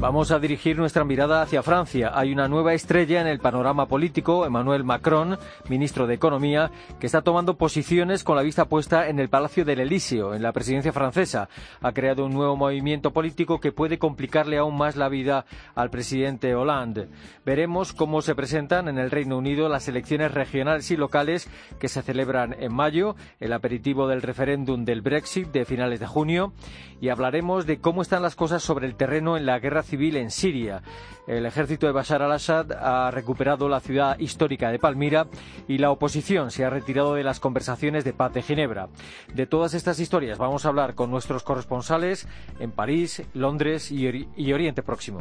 Vamos a dirigir nuestra mirada hacia Francia. Hay una nueva estrella en el panorama político, Emmanuel Macron, ministro de Economía, que está tomando posiciones con la vista puesta en el Palacio del Elíseo, en la presidencia francesa. Ha creado un nuevo movimiento político que puede complicarle aún más la vida al presidente Hollande. Veremos cómo se presentan en el Reino Unido las elecciones regionales y locales que se celebran en mayo, el aperitivo del referéndum del Brexit de finales de junio, y hablaremos de cómo están las cosas sobre el terreno en la guerra civil en Siria. El ejército de Bashar al-Assad ha recuperado la ciudad histórica de Palmira y la oposición se ha retirado de las conversaciones de paz de Ginebra. De todas estas historias vamos a hablar con nuestros corresponsales en París, Londres y, y Oriente Próximo.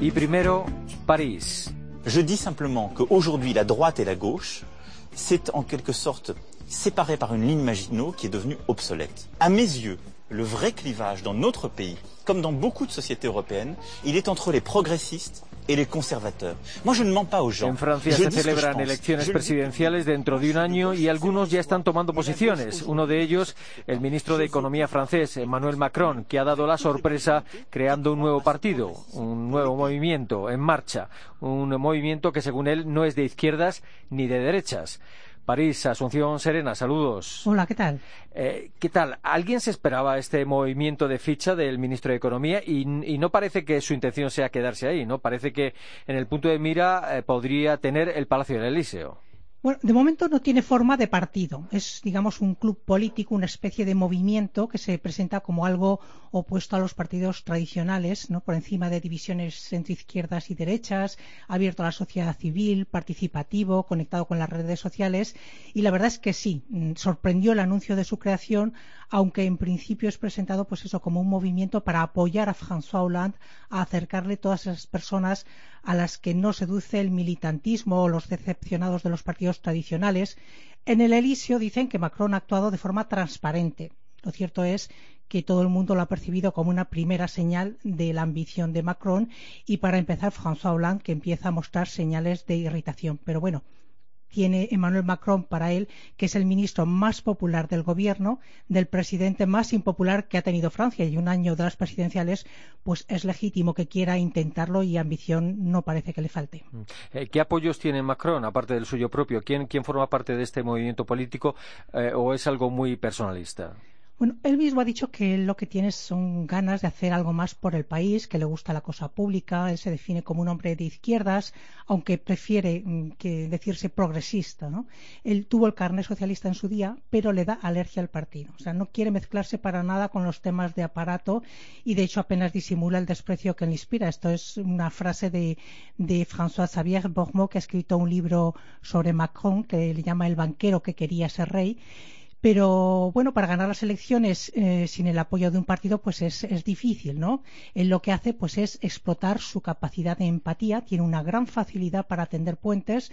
Y primero, París. Je dis simplement qu'aujourd'hui, la droite et la gauche, c'est en quelque sorte séparé par une ligne Maginot qui est devenue obsolète. À mes yeux, le vrai clivage dans notre pays, comme dans beaucoup de sociétés européennes, il est entre les progressistes y les conservateurs. Moi, je ne mens pas aux gens. En Francia se celebran elecciones presidenciales dentro de un año y algunos ya están tomando posiciones. Uno de ellos, el ministro de Economía francés, Emmanuel Macron, que ha dado la sorpresa creando un nuevo partido, un nuevo movimiento en marcha. Un movimiento que, según él, no es de izquierdas ni de derechas. París, Asunción Serena, saludos. Hola, ¿qué tal? Eh, ¿Qué tal? ¿Alguien se esperaba este movimiento de ficha del ministro de Economía? Y, y no parece que su intención sea quedarse ahí, ¿no? Parece que en el punto de mira eh, podría tener el Palacio del Elíseo. Bueno, de momento no tiene forma de partido. Es, digamos, un club político, una especie de movimiento que se presenta como algo opuesto a los partidos tradicionales, ¿no? Por encima de divisiones entre izquierdas y derechas, abierto a la sociedad civil, participativo, conectado con las redes sociales. Y la verdad es que sí, mm, sorprendió el anuncio de su creación, aunque en principio es presentado, pues eso, como un movimiento para apoyar a François Hollande, a acercarle todas esas personas a las que no seduce el militantismo o los decepcionados de los partidos tradicionales. En el Elíseo dicen que Macron ha actuado de forma transparente. Lo cierto es que todo el mundo lo ha percibido como una primera señal de la ambición de Macron y para empezar François Hollande que empieza a mostrar señales de irritación. Pero bueno, tiene Emmanuel Macron para él, que es el ministro más popular del gobierno, del presidente más impopular que ha tenido Francia y un año de las presidenciales, pues es legítimo que quiera intentarlo y ambición no parece que le falte. Eh, ¿Qué apoyos tiene Macron, aparte del suyo propio? ¿Quién, quién forma parte de este movimiento político eh, o es algo muy personalista? Bueno, él mismo ha dicho que él lo que tiene son ganas de hacer algo más por el país, que le gusta la cosa pública, él se define como un hombre de izquierdas, aunque prefiere mm, que decirse progresista, ¿no? Él tuvo el carnet socialista en su día, pero le da alergia al partido, o sea, no quiere mezclarse para nada con los temas de aparato y de hecho apenas disimula el desprecio que le inspira. Esto es una frase de, de François Xavier Bourmeau, que ha escrito un libro sobre Macron que le llama El banquero que quería ser rey pero bueno, para ganar las elecciones eh, sin el apoyo de un partido, pues es, es, difícil, ¿no? Él lo que hace, pues es explotar su capacidad de empatía, tiene una gran facilidad para tender puentes,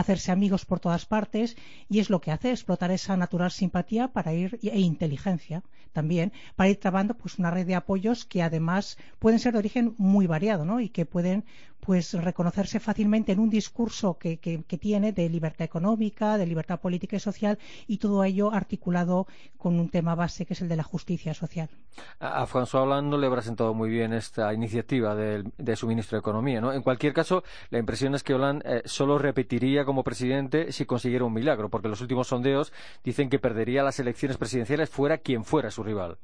hacerse amigos por todas partes, y es lo que hace, explotar esa natural simpatía para ir, e inteligencia también, para ir trabando pues una red de apoyos que además pueden ser de origen muy variado, ¿no? Y que pueden pues reconocerse fácilmente en un discurso que, que, que, tiene de libertad económica, de libertad política y social, y todo ello articulado con un tema base que es el de la justicia social. A, François Hollande le habrá sentado muy bien esta iniciativa de, de, su ministro de Economía, ¿no? En cualquier caso, la impresión es que Hollande eh, solo repetiría como presidente si consiguiera un milagro, porque los últimos sondeos dicen que perdería las elecciones presidenciales fuera quien fuera su rival.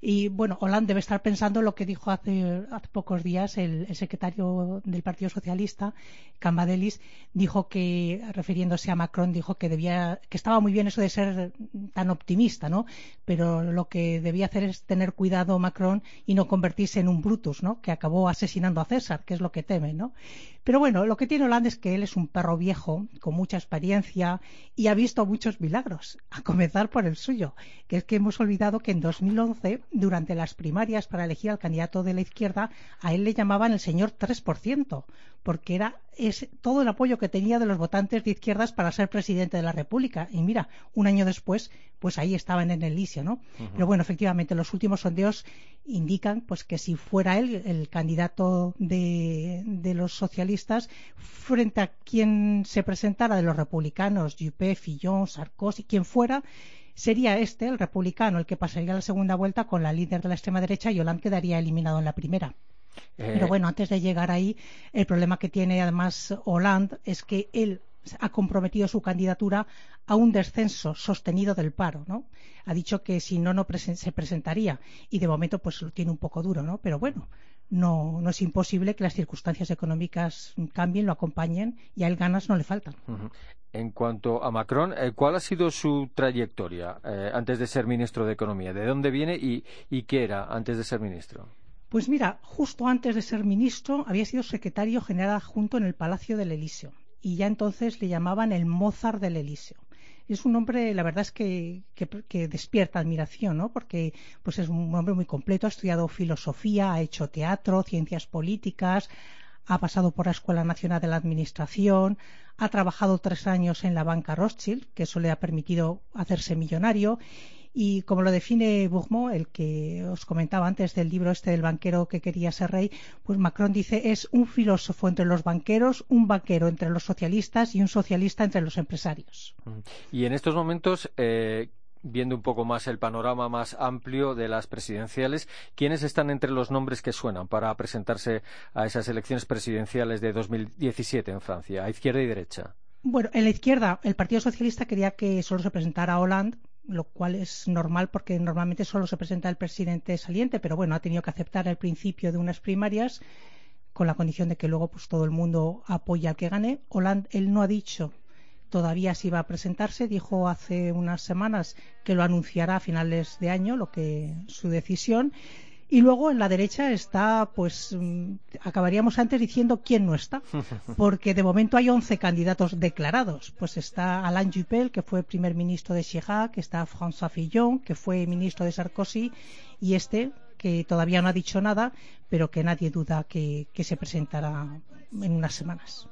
Y bueno, Hollande debe estar pensando lo que dijo hace, hace pocos días el, el secretario del Partido Socialista, Cambadelis, dijo que, refiriéndose a Macron, dijo que debía, que estaba muy bien eso de ser tan optimista, ¿no? Pero lo que debía hacer es tener cuidado Macron y no convertirse en un Brutus, ¿no? Que acabó asesinando a César, que es lo que teme, ¿no? Pero bueno, lo que tiene Hollande es que él es un perro viejo, con mucha experiencia y ha visto muchos milagros, a comenzar por el suyo, que es que hemos olvidado que en 2011, durante las primarias para elegir al candidato de la izquierda, a él le llamaban el señor 3%, porque era es todo el apoyo que tenía de los votantes de izquierdas para ser presidente de la República. Y mira, un año después, pues ahí estaban en el lisio, ¿no? Pero bueno, efectivamente, los últimos sondeos indican pues que si fuera él el candidato de, de los socialistas frente a quien se presentara de los republicanos, Juppé, Fillon, Sarkozy, quien fuera, sería este, el republicano, el que pasaría la segunda vuelta con la líder de la extrema derecha y Hollande quedaría eliminado en la primera. Pero eh, bueno, antes de llegar ahí, el problema que tiene además Hollande es que él ha comprometido su candidatura a un descenso sostenido del paro, ¿no? Ha dicho que si no, no se presentaría y de momento pues lo tiene un poco duro, ¿no? Pero bueno, no, no es imposible que las circunstancias económicas cambien, lo acompañen y a él ganas no le faltan. En cuanto a Macron, eh, ¿cuál ha sido su trayectoria eh, antes de ser ministro de Economía? ¿De dónde viene y, y qué era antes de ser ministro? Pues mira, justo antes de ser ministro había sido secretario general adjunto en el Palacio del Elíseo y ya entonces le llamaban el Mozart del Elíseo. Es un hombre, la verdad es que, que, despierta admiración, ¿no? Porque pues es un hombre muy completo, ha estudiado filosofía, ha hecho teatro, ciencias políticas, ha pasado por la Escuela Nacional de la Administración, ha trabajado tres años en la banca Rothschild, que eso le ha permitido hacerse millonario, y como lo define Bourmont, el que os comentaba antes del libro este del banquero que quería ser rey, pues Macron dice es un filósofo entre los banqueros, un banquero entre los socialistas y un socialista entre los empresarios. Y en estos momentos, eh, viendo un poco más el panorama más amplio de las presidenciales, ¿quiénes están entre los nombres que suenan para presentarse a esas elecciones presidenciales de 2017 en Francia, a izquierda y derecha? Bueno, en la izquierda, el Partido Socialista quería que solo se presentara Hollande, lo cual es normal porque normalmente solo se presenta el presidente saliente, pero bueno, ha tenido que aceptar el principio de unas primarias con la condición de que luego pues todo el mundo apoya al que gane. Hollande, él no ha dicho todavía si va a presentarse, dijo hace unas semanas que lo anunciará a finales de año, lo que su decisión y luego en la derecha está, pues mm, acabaríamos antes diciendo quién no está, porque de momento hay 11 candidatos declarados. Pues está Alain Juppé, que fue primer ministro de Chirac, está François Fillon, que fue ministro de Sarkozy, y este, que todavía no ha dicho nada, pero que nadie duda que, que se presentará en unas semanas.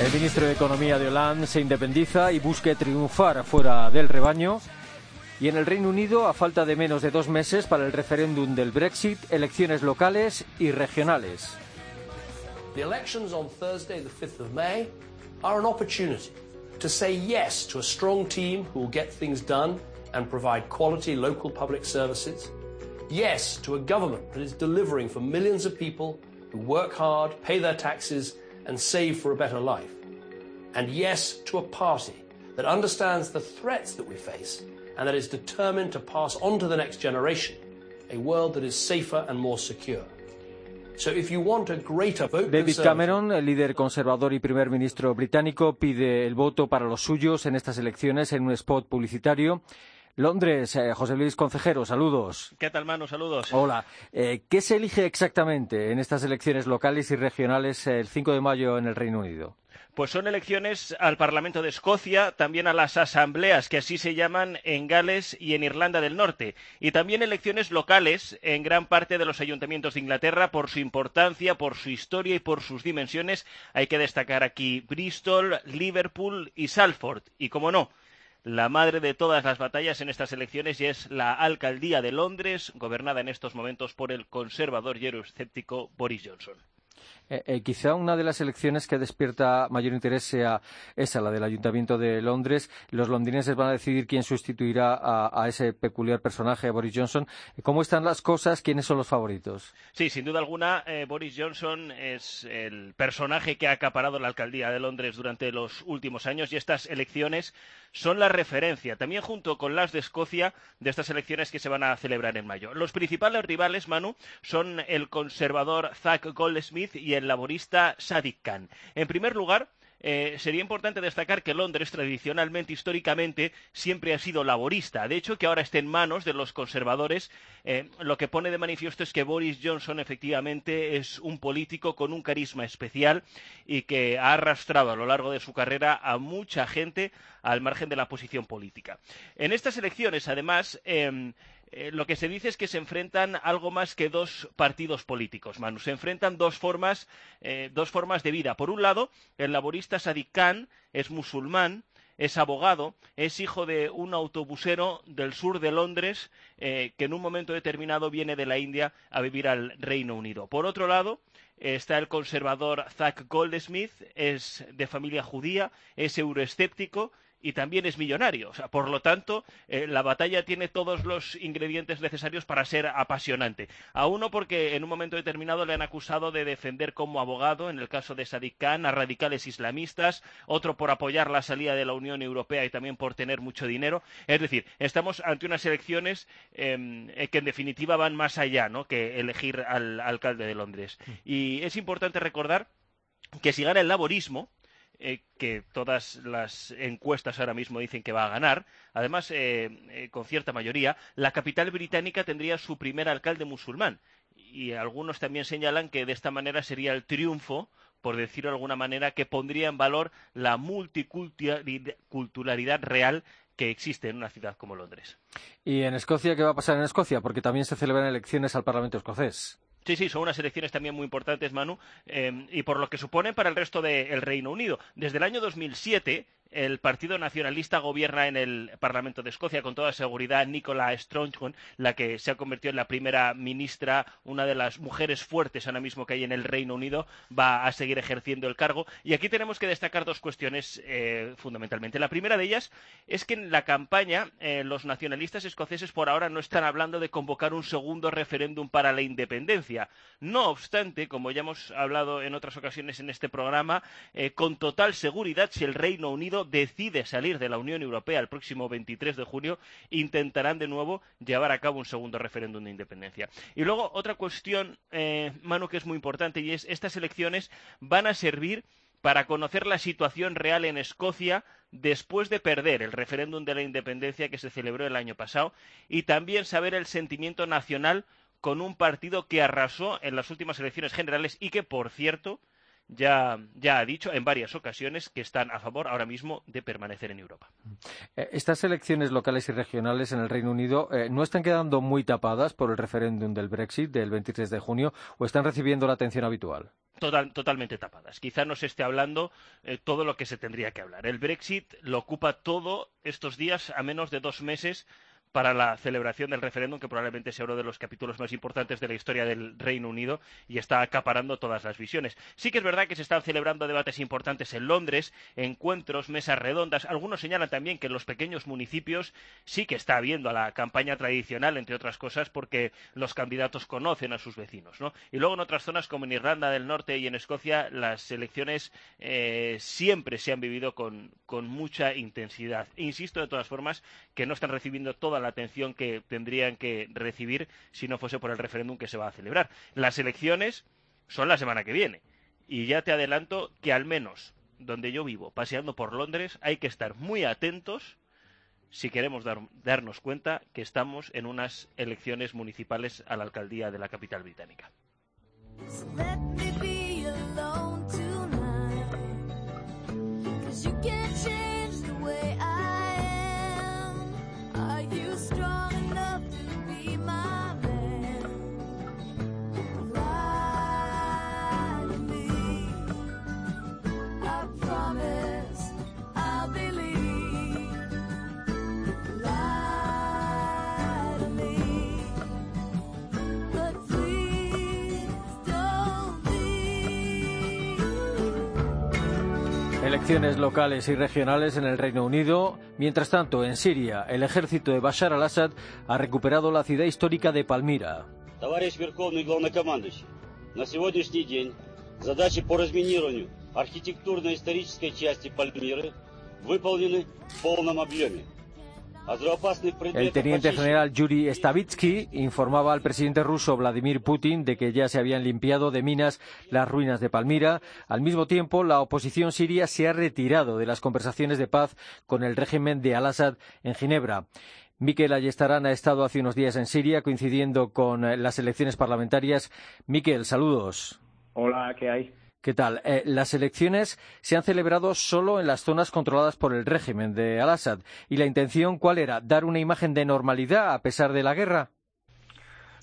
El ministro de Economía de Hollande se independiza y busca triunfar fuera del rebaño. Y en el Reino Unido, a falta de menos de dos meses para el referéndum del Brexit, elecciones locales y regionales. The elections on Thursday, the 5th of May, are an opportunity to say yes to a strong team who will get things done and provide quality local public services. Yes to a government that is delivering for millions of people who work hard, pay their taxes, and save for a better life. And yes to a party that understands the threats that we face and that is determined to pass on to the next generation a world that is safer and more secure. David Cameron, el líder conservador y primer ministro británico, pide el voto para los suyos en estas elecciones en un spot publicitario. Londres, eh, José Luis Concejero, saludos. ¿Qué tal, Manu? Saludos. Hola. Eh, ¿Qué se elige exactamente en estas elecciones locales y regionales el 5 de mayo en el Reino Unido? Pues son elecciones al Parlamento de Escocia, también a las asambleas, que así se llaman en Gales y en Irlanda del Norte, y también elecciones locales en gran parte de los ayuntamientos de Inglaterra por su importancia, por su historia y por sus dimensiones. Hay que destacar aquí Bristol, Liverpool y Salford. Y como no, la madre de todas las batallas en estas elecciones y es la alcaldía de Londres, gobernada en estos momentos por el conservador y euroscéptico Boris Johnson. Eh, eh, quizá una de las elecciones que despierta mayor interés sea esa, la del Ayuntamiento de Londres. Los londinenses van a decidir quién sustituirá a, ese peculiar personaje, a Boris Johnson. ¿Cómo están las cosas? ¿Quiénes son los favoritos? Sí, sin duda alguna, Boris Johnson es el personaje que ha acaparado la alcaldía de Londres durante los últimos años y estas elecciones son la referencia, también junto con las de Escocia, de estas elecciones que se van a celebrar en mayo. Los principales rivales, Manu, son el conservador Zach Goldsmith y el laborista Sadiq Khan. En primer lugar, eh, sería importante destacar que Londres, tradicionalmente, históricamente, siempre ha sido laborista. De hecho, que ahora esté en manos de los conservadores, eh, lo que pone de manifiesto es que Boris Johnson, efectivamente, es un político con un carisma especial y que ha arrastrado a lo largo de su carrera a mucha gente al margen de la posición política. En estas elecciones, además, em, eh, lo que se dice es que se enfrentan algo más que dos partidos políticos, Manu. Se enfrentan dos formas, eh, dos formas de vida. Por un lado, el laborista Sadiq Khan es musulmán, es abogado, es hijo de un autobusero del sur de Londres eh, que en un momento determinado viene de la India a vivir al Reino Unido. Por otro lado, está el conservador Zach Goldsmith, es de familia judía, es euroescéptico y también es millonario. por lo tanto, eh, la batalla tiene todos los ingredientes necesarios para ser apasionante. A uno porque en un momento determinado le han acusado de defender como abogado, en el caso de Sadiq Khan, a radicales islamistas, otro por apoyar la salida de la Unión Europea y también por tener mucho dinero. Es decir, estamos ante unas elecciones em, eh, que en definitiva van más allá ¿no? que elegir al alcalde de Londres. Mm. Y es importante recordar que si gana el laborismo, eh, que todas las encuestas ahora mismo dicen que va a ganar, además eh, eh, con cierta mayoría, la capital británica tendría su primer alcalde musulmán. Y algunos también señalan que de esta manera sería el triunfo, por decirlo de alguna manera, que pondría en valor la multiculturalidad real que existe en una ciudad como Londres. ¿Y en Escocia qué va a pasar en Escocia? Porque también se celebran elecciones al Parlamento escocés. Sí, sí, son unas elecciones también muy importantes, Manu, eh, y por lo que suponen para el resto del Reino Unido. Desde el año 2007, el Partido Nacionalista gobierna en el Parlamento de Escocia, con toda seguridad Nicola Sturgeon, la que se ha convertido en la primera ministra, una de las mujeres fuertes ahora mismo que hay en el Reino Unido, va a seguir ejerciendo el cargo. Y aquí tenemos que destacar dos cuestiones eh, fundamentalmente. La primera de ellas es que en la campaña eh, los nacionalistas escoceses por ahora no están hablando de convocar un segundo referéndum para la independencia. No obstante, como ya hemos hablado en otras ocasiones en este programa, eh, con total seguridad, si el Reino Unido decide salir de la Unión Europea el próximo 23 de junio, intentarán de nuevo llevar a cabo un segundo referéndum de independencia. Y luego otra cuestión, eh, Manu, que es muy importante y es estas elecciones van a servir para conocer la situación real en Escocia después de perder el referéndum de la independencia que se celebró el año pasado y también saber el sentimiento nacional con un partido que arrasó en las últimas elecciones generales y que, por cierto, ya, ha dicho en varias ocasiones que están a favor ahora mismo de permanecer en Europa. Eh, estas elecciones locales y regionales en el Reino Unido eh, no están quedando muy tapadas por el referéndum del Brexit del 23 de junio o están recibiendo la atención habitual. totalmente tapadas. Quizá no se esté hablando eh, todo lo que se tendría que hablar. El Brexit lo ocupa todo estos días a menos de dos meses para la celebración del referéndum, que probablemente sea uno de los capítulos más importantes de la historia del Reino Unido y está acaparando todas las visiones. Sí que es verdad que se están celebrando debates importantes en Londres, encuentros, mesas redondas. Algunos señalan también que en los pequeños municipios sí que está habiendo la campaña tradicional, entre otras cosas, porque los candidatos conocen a sus vecinos. ¿no? Y luego en otras zonas, como en Irlanda del Norte y en Escocia, las elecciones eh, siempre se han vivido con, con mucha intensidad. Insisto, de todas formas, que no están recibiendo toda la atención que tendrían que recibir si no fuese por el referéndum que se va a celebrar. Las elecciones son la semana que viene. Y ya te adelanto que al menos donde yo vivo, paseando por Londres, hay que estar muy atentos si queremos darnos cuenta que estamos en unas elecciones municipales a la alcaldía de la capital británica. Elecciones locales y regionales en el Reino Unido. Mientras tanto, en Siria, el ejército de Bashar al-Assad ha recuperado la ciudad histórica de Palmira. El teniente general Yuri Stavitsky informaba al presidente ruso Vladimir Putin de que ya se habían limpiado de minas las ruinas de Palmira. Al mismo tiempo, la oposición siria se ha retirado de las conversaciones de paz con el régimen de Al-Assad en Ginebra. Miquel Ayestarán ha estado hace unos días en Siria coincidiendo con las elecciones parlamentarias. Miquel, saludos. Hola, ¿qué hay? ¿Qué tal? Eh, las elecciones se han celebrado solo en las zonas controladas por el régimen de Al-Assad. ¿Y la intención cuál era? ¿Dar una imagen de normalidad a pesar de la guerra?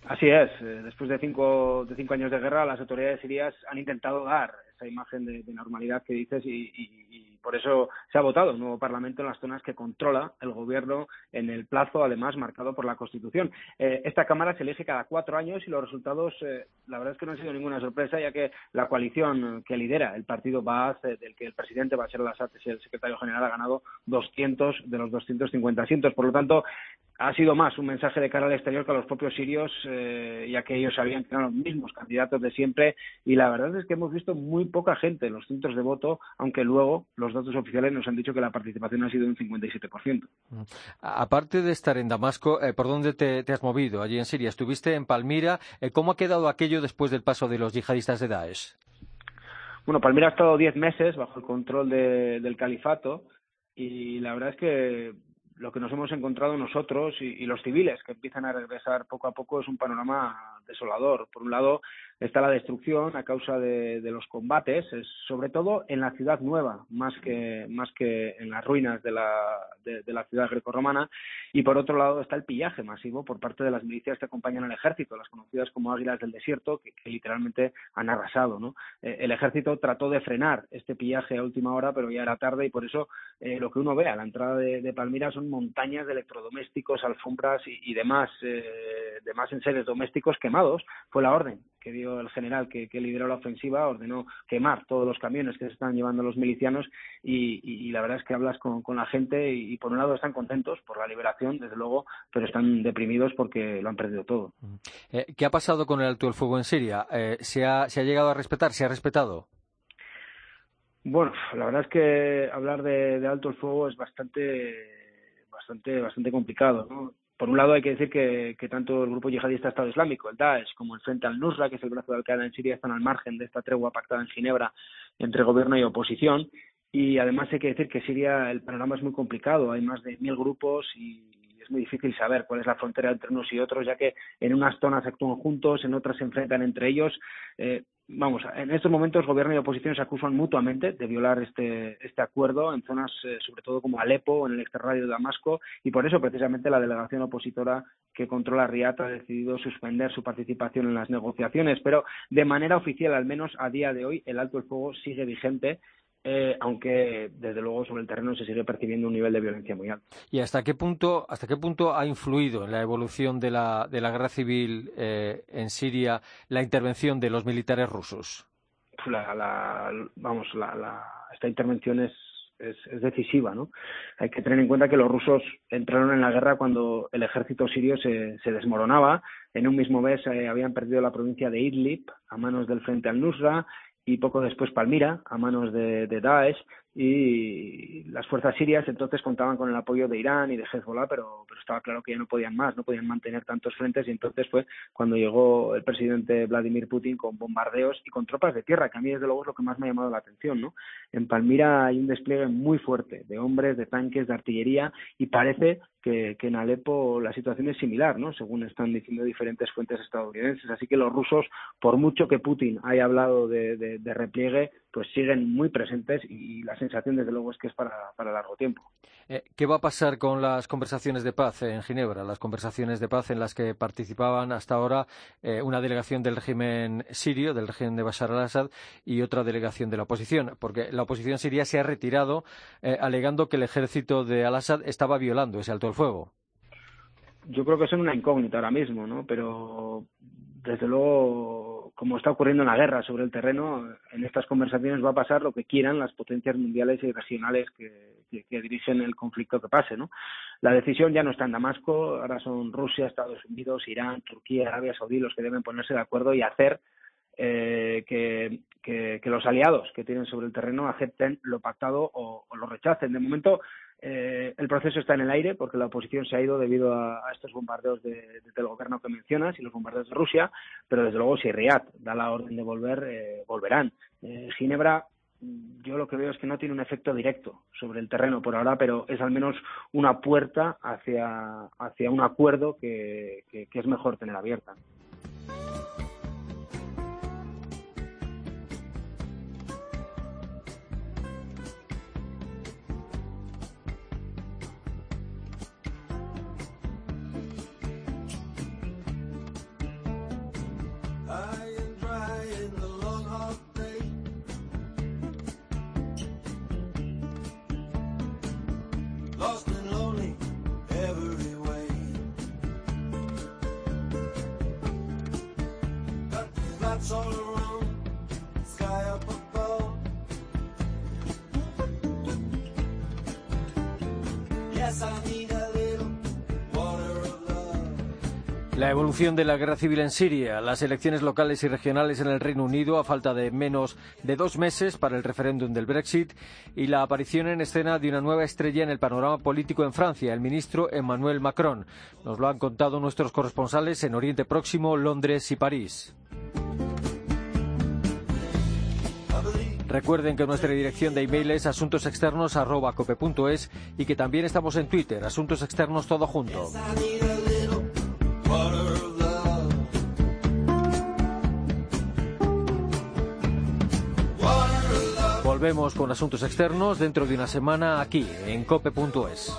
Así es. Eh, después de cinco, de cinco años de guerra, las autoridades sirias han intentado dar esa imagen de, normalidad que dices y por eso se ha votado un nuevo Parlamento en las zonas que controla el Gobierno en el plazo, además, marcado por la Constitución. Eh, esta Cámara se elige cada cuatro años y los resultados, eh, la verdad es que no han sido ninguna sorpresa, ya que la coalición que lidera el partido Baaz, eh, del que el presidente Bashar al-Assad es el secretario general, ha ganado 200 de los 250 asientos. Por lo tanto, ha sido más un mensaje de cara al exterior que a los propios sirios, ya que ellos sabían que eran los mismos candidatos de siempre. Y la verdad es que hemos visto muy poca gente en los centros de voto, aunque luego los datos oficiales nos han dicho que la participación ha sido un 57%. Mm. Aparte de estar en Damasco, eh, ¿por dónde te, has movido allí en Siria? ¿Estuviste en Palmira? Eh, ¿Cómo ha quedado aquello después del paso de los yihadistas de Daesh? Bueno, Palmira ha estado diez meses bajo el control del califato y la verdad es que lo que nos hemos encontrado nosotros y, los civiles que empiezan a regresar poco a poco es un panorama desolador. Por un lado, está la destrucción a causa de, los combates, sobre todo en la ciudad nueva, más que, más que en las ruinas de la, de, la ciudad grecorromana. Y por otro lado está el pillaje masivo por parte de las milicias que acompañan al ejército, las conocidas como águilas del desierto, que, literalmente han arrasado. Eh, el ejército trató de frenar este pillaje a última hora, pero ya era tarde y por eso eh, lo que uno ve a la entrada de, Palmira son montañas de electrodomésticos, alfombras y, demás, eh, demás enseres domésticos quemados. Fue la orden que dio el general que, lideró la ofensiva, ordenó quemar todos los camiones que se están llevando los milicianos y, la verdad es que hablas con, la gente y, por un lado están contentos por la liberación, desde luego, pero están deprimidos porque lo han perdido todo. Eh, ¿Qué ha pasado con el alto el fuego en Siria? Eh, ¿se, ha, ¿Se ha llegado a respetar? ¿Se ha respetado? Bueno, la verdad es que hablar de, de alto el fuego es bastante, bastante, bastante complicado, ¿no? Por un lado hay que decir que, tanto el grupo yihadista Estado Islámico, el Daesh, como el Frente al-Nusra, que es el brazo de Al-Qaeda en Siria, están al margen de esta tregua pactada en Ginebra entre gobierno y oposición. Y además hay que decir que Siria el panorama es muy complicado, hay más de mil grupos y es muy difícil saber cuál es la frontera entre unos y otros, ya que en unas zonas actúan juntos, en otras se enfrentan entre ellos. Eh, vamos, en estos momentos gobierno y oposición se acusan mutuamente de violar este, este acuerdo en zonas, eh, sobre todo como Alepo en el extrarradio de Damasco, y por eso precisamente la delegación opositora que controla Riad ha decidido suspender su participación en las negociaciones, pero de manera oficial, al menos a día de hoy, el alto el fuego sigue vigente eh, aunque desde luego sobre el terreno se sigue percibiendo un nivel de violencia muy alto. ¿Y hasta qué punto, hasta qué punto ha influido en la evolución de la, de la guerra civil eh, en Siria la intervención de los militares rusos? vamos, esta intervención es, es, decisiva, ¿no? Hay que tener en cuenta que los rusos entraron en la guerra cuando el ejército sirio se, se desmoronaba. En un mismo mes eh, habían perdido la provincia de Idlib a manos del Frente al-Nusra y poco después Palmira a manos de, de Daesh y las fuerzas sirias entonces contaban con el apoyo de Irán y de Hezbollah, pero, pero estaba claro que ya no podían más, no podían mantener tantos frentes y entonces fue cuando llegó el presidente Vladimir Putin con bombardeos y con tropas de tierra, que a mí desde luego es lo que más me ha llamado la atención. ¿no? En Palmira hay un despliegue muy fuerte de hombres, de tanques, de artillería y parece que, en Alepo la situación es similar, ¿no? según están diciendo diferentes fuentes estadounidenses. Así que los rusos, por mucho que Putin haya hablado de repliegue, pues siguen muy presentes y la sensación desde luego es que es para, largo tiempo. Eh, ¿Qué va a pasar con las conversaciones de paz en Ginebra? Las conversaciones de paz en las que participaban hasta ahora eh, una delegación del régimen sirio, del régimen de Bashar al-Assad, y otra delegación de la oposición, porque la oposición siria se ha retirado eh, alegando que el ejército de al-Assad estaba violando ese alto el fuego. Yo creo que es una incógnita ahora mismo, ¿no? Pero desde luego, como está ocurriendo en la guerra sobre el terreno, en estas conversaciones va a pasar lo que quieran las potencias mundiales y regionales que, dirigen el conflicto que pase. ¿no? La decisión ya no está en Damasco, ahora son Rusia, Estados Unidos, Irán, Turquía, Arabia Saudí los que deben ponerse de acuerdo y hacer eh, que, los aliados que tienen sobre el terreno acepten lo pactado o lo rechacen. De momento, eh, el proceso está en el aire porque la oposición se ha ido debido a, estos bombardeos de, del gobierno que mencionas y los bombardeos de Rusia, pero desde luego si Riyadh da la orden de volver, eh, volverán. Eh, Ginebra, yo lo que veo es que no tiene un efecto directo sobre el terreno por ahora, pero es al menos una puerta hacia, hacia un acuerdo que es mejor tener abierta. by and dry in the long hot day. Lost and lonely every way. But that's. La evolución de la guerra civil en Siria, las elecciones locales y regionales en el Reino Unido a falta de menos de dos meses para el referéndum del Brexit y la aparición en escena de una nueva estrella en el panorama político en Francia, el ministro Emmanuel Macron. Nos lo han contado nuestros corresponsales en Oriente Próximo, Londres y París. Recuerden que nuestra dirección de email es asuntosexternos.cope.es y que también estamos en Twitter, Asuntos Externos Todo Junto. Volvemos con asuntos externos dentro de una semana aquí en cope.es.